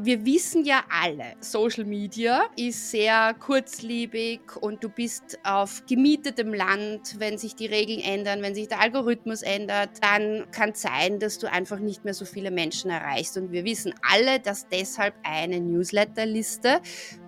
Wir wissen ja alle, Social Media ist sehr kurzlebig und du bist auf gemietetem Land. Wenn sich die Regeln ändern, wenn sich der Algorithmus ändert, dann kann es sein, dass du einfach nicht mehr so viele Menschen erreichst. Und wir wissen alle, dass deshalb eine Newsletterliste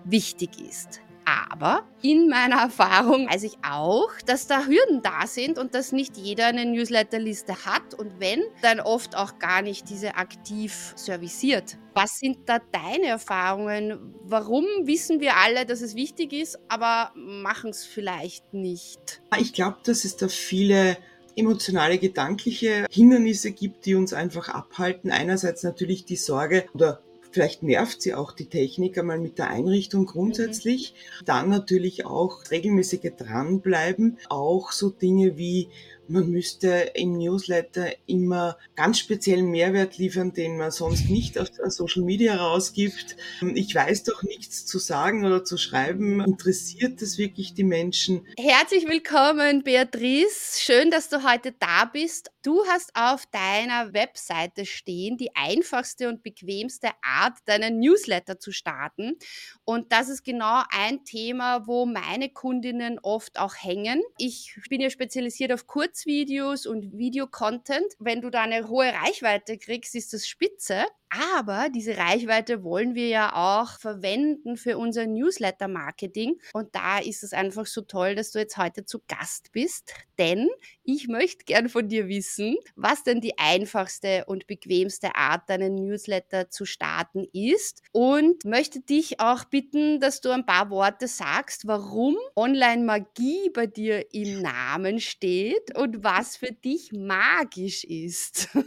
wichtig ist. Aber in meiner Erfahrung weiß ich auch, dass da Hürden da sind und dass nicht jeder eine Newsletterliste hat und wenn, dann oft auch gar nicht diese aktiv serviciert. Was sind da deine Erfahrungen? Warum wissen wir alle, dass es wichtig ist, aber machen es vielleicht nicht? Ich glaube, dass es da viele emotionale, gedankliche Hindernisse gibt, die uns einfach abhalten. Einerseits natürlich die Sorge oder Vielleicht nervt sie auch die Technik einmal mit der Einrichtung grundsätzlich. Mhm. Dann natürlich auch regelmäßige dranbleiben. Auch so Dinge wie man müsste im Newsletter immer ganz speziellen Mehrwert liefern, den man sonst nicht auf Social Media rausgibt. Ich weiß doch nichts zu sagen oder zu schreiben. Interessiert das wirklich die Menschen? Herzlich willkommen, Beatrice. Schön, dass du heute da bist. Du hast auf deiner Webseite stehen, die einfachste und bequemste Art, deinen Newsletter zu starten. Und das ist genau ein Thema, wo meine Kundinnen oft auch hängen. Ich bin ja spezialisiert auf Kurz Kurzvideos und Videocontent. Wenn du da eine hohe Reichweite kriegst, ist das spitze. Aber diese Reichweite wollen wir ja auch verwenden für unser Newsletter-Marketing. Und da ist es einfach so toll, dass du jetzt heute zu Gast bist. Denn ich möchte gern von dir wissen, was denn die einfachste und bequemste Art, deinen Newsletter zu starten ist. Und möchte dich auch bitten, dass du ein paar Worte sagst, warum Online-Magie bei dir im Namen steht und was für dich magisch ist.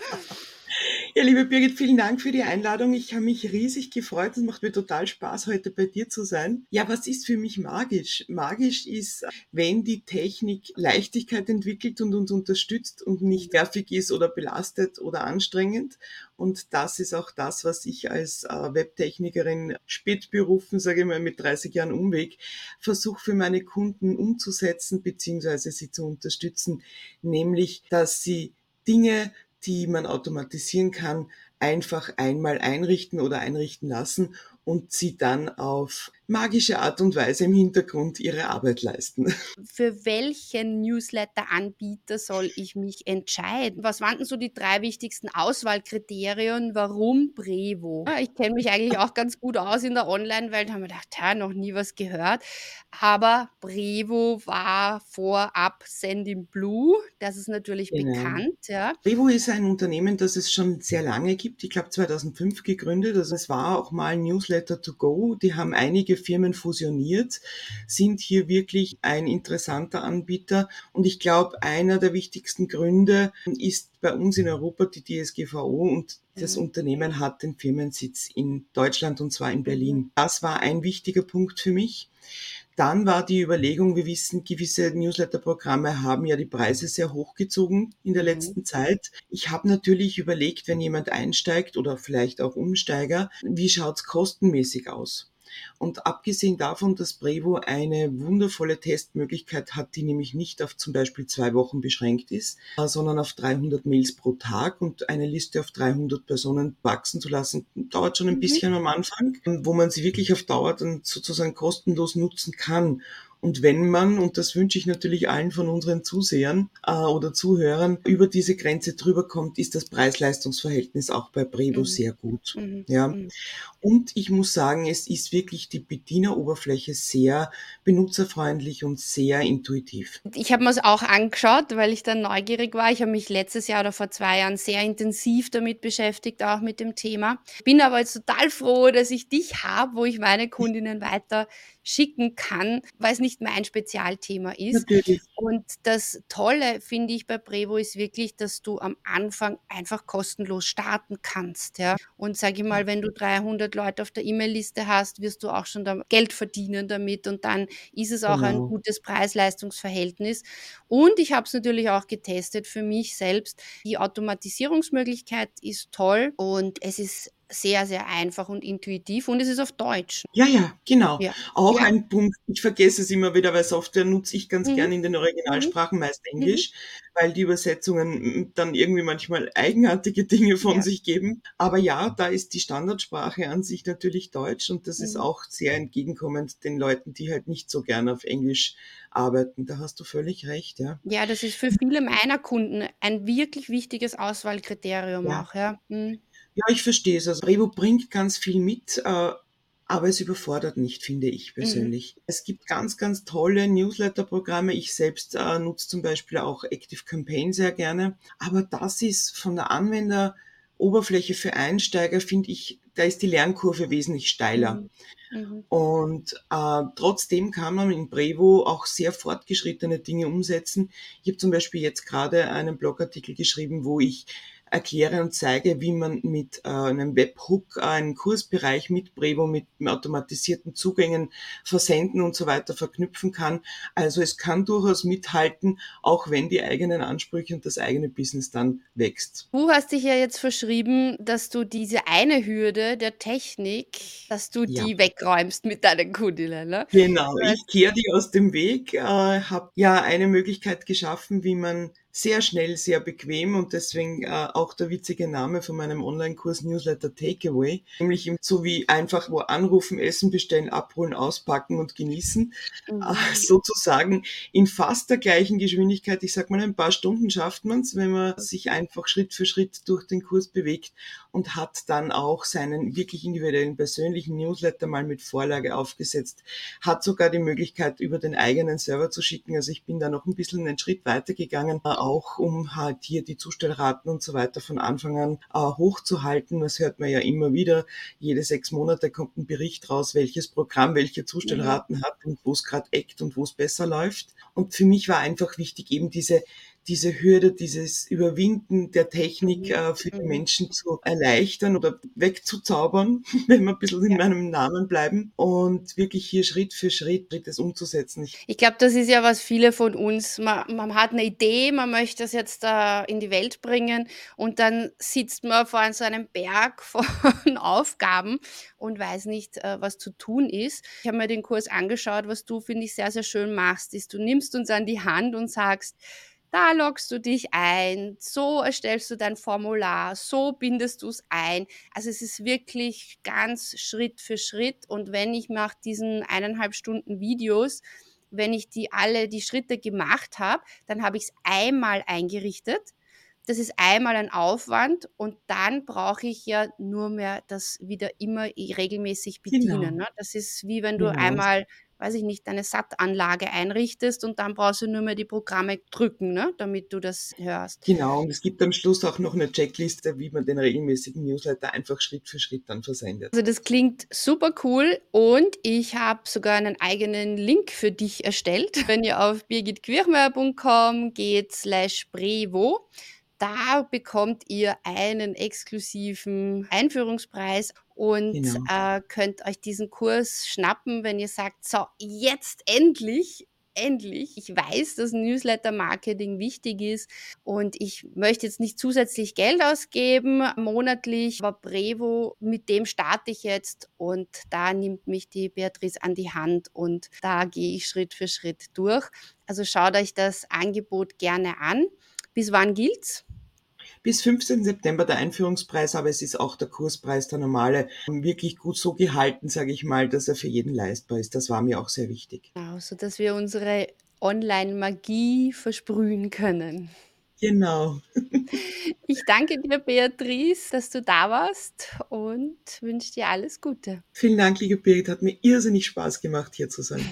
Ja, liebe Birgit, vielen Dank für die Einladung. Ich habe mich riesig gefreut. Es macht mir total Spaß, heute bei dir zu sein. Ja, was ist für mich magisch? Magisch ist, wenn die Technik Leichtigkeit entwickelt und uns unterstützt und nicht nervig ist oder belastet oder anstrengend. Und das ist auch das, was ich als äh, Webtechnikerin spätberufen, sage ich mal, mit 30 Jahren Umweg, versuche für meine Kunden umzusetzen bzw. sie zu unterstützen, nämlich, dass sie Dinge die man automatisieren kann, einfach einmal einrichten oder einrichten lassen und sie dann auf magische Art und Weise im Hintergrund ihre Arbeit leisten. Für welchen Newsletter-Anbieter soll ich mich entscheiden? Was waren denn so die drei wichtigsten Auswahlkriterien? Warum Brevo? Ich kenne mich eigentlich auch ganz gut aus in der Online-Welt, haben wir gedacht, ja, noch nie was gehört. Aber Brevo war vorab Sending Blue, das ist natürlich genau. bekannt. Ja. Brevo ist ein Unternehmen, das es schon sehr lange gibt. Ich glaube 2005 gegründet. Also es war auch mal Newsletter to go. Die haben einige Firmen fusioniert, sind hier wirklich ein interessanter Anbieter. Und ich glaube, einer der wichtigsten Gründe ist bei uns in Europa die DSGVO und das mhm. Unternehmen hat den Firmensitz in Deutschland und zwar in Berlin. Mhm. Das war ein wichtiger Punkt für mich. Dann war die Überlegung, wir wissen, gewisse Newsletter-Programme haben ja die Preise sehr hochgezogen in der mhm. letzten Zeit. Ich habe natürlich überlegt, wenn jemand einsteigt oder vielleicht auch Umsteiger, wie schaut's kostenmäßig aus? Und abgesehen davon, dass Brevo eine wundervolle Testmöglichkeit hat, die nämlich nicht auf zum Beispiel zwei Wochen beschränkt ist, äh, sondern auf 300 Mails pro Tag und eine Liste auf 300 Personen wachsen zu lassen, dauert schon ein mhm. bisschen am Anfang, wo man sie wirklich auf Dauer dann sozusagen kostenlos nutzen kann. Und wenn man, und das wünsche ich natürlich allen von unseren Zusehern äh, oder Zuhörern, über diese Grenze drüber kommt, ist das Preis-Leistungs-Verhältnis auch bei Brevo mhm. sehr gut. Mhm. Ja. Mhm. Und ich muss sagen, es ist wirklich die Bedieneroberfläche sehr benutzerfreundlich und sehr intuitiv. Ich habe mir es auch angeschaut, weil ich dann neugierig war. Ich habe mich letztes Jahr oder vor zwei Jahren sehr intensiv damit beschäftigt, auch mit dem Thema. Bin aber jetzt total froh, dass ich dich habe, wo ich meine Kundinnen weiter schicken kann, weil es nicht mein Spezialthema ist. Natürlich. Und das Tolle, finde ich, bei Brevo ist wirklich, dass du am Anfang einfach kostenlos starten kannst. Ja? Und sage ich mal, wenn du 300 Leute auf der E-Mail-Liste hast, wirst du auch schon Geld verdienen damit und dann ist es auch genau. ein gutes Preis-Leistungs-Verhältnis. Und ich habe es natürlich auch getestet für mich selbst. Die Automatisierungsmöglichkeit ist toll und es ist sehr, sehr einfach und intuitiv und es ist auf Deutsch. Ja, ja, genau. Ja. Auch Ja. ein Punkt, ich vergesse es immer wieder, weil Software nutze ich ganz Mhm. gern in den Mhm. Originalsprachen, meist Mhm. Englisch, weil die Übersetzungen mm, dann irgendwie manchmal eigenartige Dinge von Ja. sich geben. Aber ja, da ist die Standardsprache an sich natürlich Deutsch und das ist Mhm. auch sehr entgegenkommend den Leuten, die halt nicht so gern auf Englisch arbeiten. Da hast du völlig recht, ja. Ja, das ist für viele meiner Kunden ein wirklich wichtiges Auswahlkriterium auch, ja. Mhm. Ja, ich verstehe es. Also Brevo bringt ganz viel mit, äh, aber es überfordert nicht, finde ich Mhm. persönlich. Es gibt ganz, ganz tolle Newsletter-Programme. Ich selbst äh, nutze zum Beispiel auch Active Campaign sehr gerne. Aber das ist von der Anwenderoberfläche für Einsteiger, finde ich, da ist die Lernkurve wesentlich steiler. Mhm. Mhm. Und äh, trotzdem kann man in Brevo auch sehr fortgeschrittene Dinge umsetzen. Ich habe zum Beispiel jetzt gerade einen Blogartikel geschrieben, wo ich erkläre und zeige, wie man mit äh, einem Webhook einen Kursbereich mit Brevo mit automatisierten Zugängen versenden und so weiter verknüpfen kann. Also es kann durchaus mithalten, auch wenn die eigenen Ansprüche und das eigene Business dann wächst. Du hast dich ja jetzt verschrieben, dass du diese eine Hürde der Technik, dass du Ja. die wegräumst mit deinen Kundinnen, ne? Genau, ich kehre die aus dem Weg, äh, habe ja eine Möglichkeit geschaffen, wie man sehr schnell, sehr bequem und deswegen äh, auch der witzige Name von meinem Online-Kurs Newsletter Takeaway, nämlich im- so wie einfach wo anrufen, Essen bestellen, abholen, auspacken und genießen, äh, Mhm. sozusagen in fast der gleichen Geschwindigkeit. Ich sag mal, ein paar Stunden schafft man es, wenn man sich einfach Schritt für Schritt durch den Kurs bewegt und hat dann auch seinen wirklich individuellen persönlichen Newsletter mal mit Vorlage aufgesetzt, hat sogar die Möglichkeit, über den eigenen Server zu schicken. Also ich bin da noch ein bisschen einen Schritt weiter gegangen, äh, auch um halt hier die Zustellraten und so weiter von Anfang an äh, hochzuhalten. Das hört man ja immer wieder. Jede sechs Monate kommt ein Bericht raus, welches Programm welche Zustellraten hat und wo es gerade eckt und wo es besser läuft. Und für mich war einfach wichtig, eben diese diese Hürde, dieses Überwinden der Technik Mhm. äh, für die Mhm. Menschen zu erleichtern oder wegzuzaubern, wenn wir ein bisschen in Ja. meinem Namen bleiben und wirklich hier Schritt für Schritt das umzusetzen. Ich, glaube, das ist ja was viele von uns. Man, man hat eine Idee, man möchte das jetzt da in die Welt bringen und dann sitzt man vor so einem Berg von Aufgaben und weiß nicht, äh, was zu tun ist. Ich habe mir den Kurs angeschaut, was du, finde ich, sehr, sehr schön machst, ist, du nimmst uns an die Hand und sagst, da loggst du dich ein, so erstellst du dein Formular, so bindest du es ein. Also es ist wirklich ganz Schritt für Schritt. Und wenn ich nach diesen eineinhalb Stunden Videos, wenn ich die alle die Schritte gemacht habe, dann habe ich es einmal eingerichtet. Das ist einmal ein Aufwand und dann brauche ich ja nur mehr das wieder immer regelmäßig bedienen. genau, Ne? Das ist wie wenn du genau. einmal, weiß ich nicht, deine SAT-Anlage einrichtest und dann brauchst du nur mehr die Programme drücken, ne? damit du das hörst. Genau, und es gibt am Schluss auch noch eine Checkliste, wie man den regelmäßigen Newsletter einfach Schritt für Schritt dann versendet. Also das klingt super cool und ich habe sogar einen eigenen Link für dich erstellt. Wenn ihr auf birgitquirchmeier.com geht slash brevo, da bekommt ihr einen exklusiven Einführungspreis und Genau. äh, könnt euch diesen Kurs schnappen, wenn ihr sagt, so jetzt endlich, endlich, ich weiß, dass Newsletter-Marketing wichtig ist und ich möchte jetzt nicht zusätzlich Geld ausgeben monatlich, aber Brevo, mit dem starte ich jetzt und da nimmt mich die Beatrice an die Hand und da gehe ich Schritt für Schritt durch. Also schaut euch das Angebot gerne an. Bis wann gilt's? Bis 15. September der Einführungspreis, aber es ist auch der Kurspreis, der normale, wirklich gut so gehalten, sage ich mal, dass er für jeden leistbar ist. Das war mir auch sehr wichtig. Genau, sodass wir unsere Online-Magie versprühen können. Genau. Ich danke dir, Beatrice, dass du da warst und wünsche dir alles Gute. Vielen Dank, liebe Birgit. Hat mir irrsinnig Spaß gemacht, hier zu sein.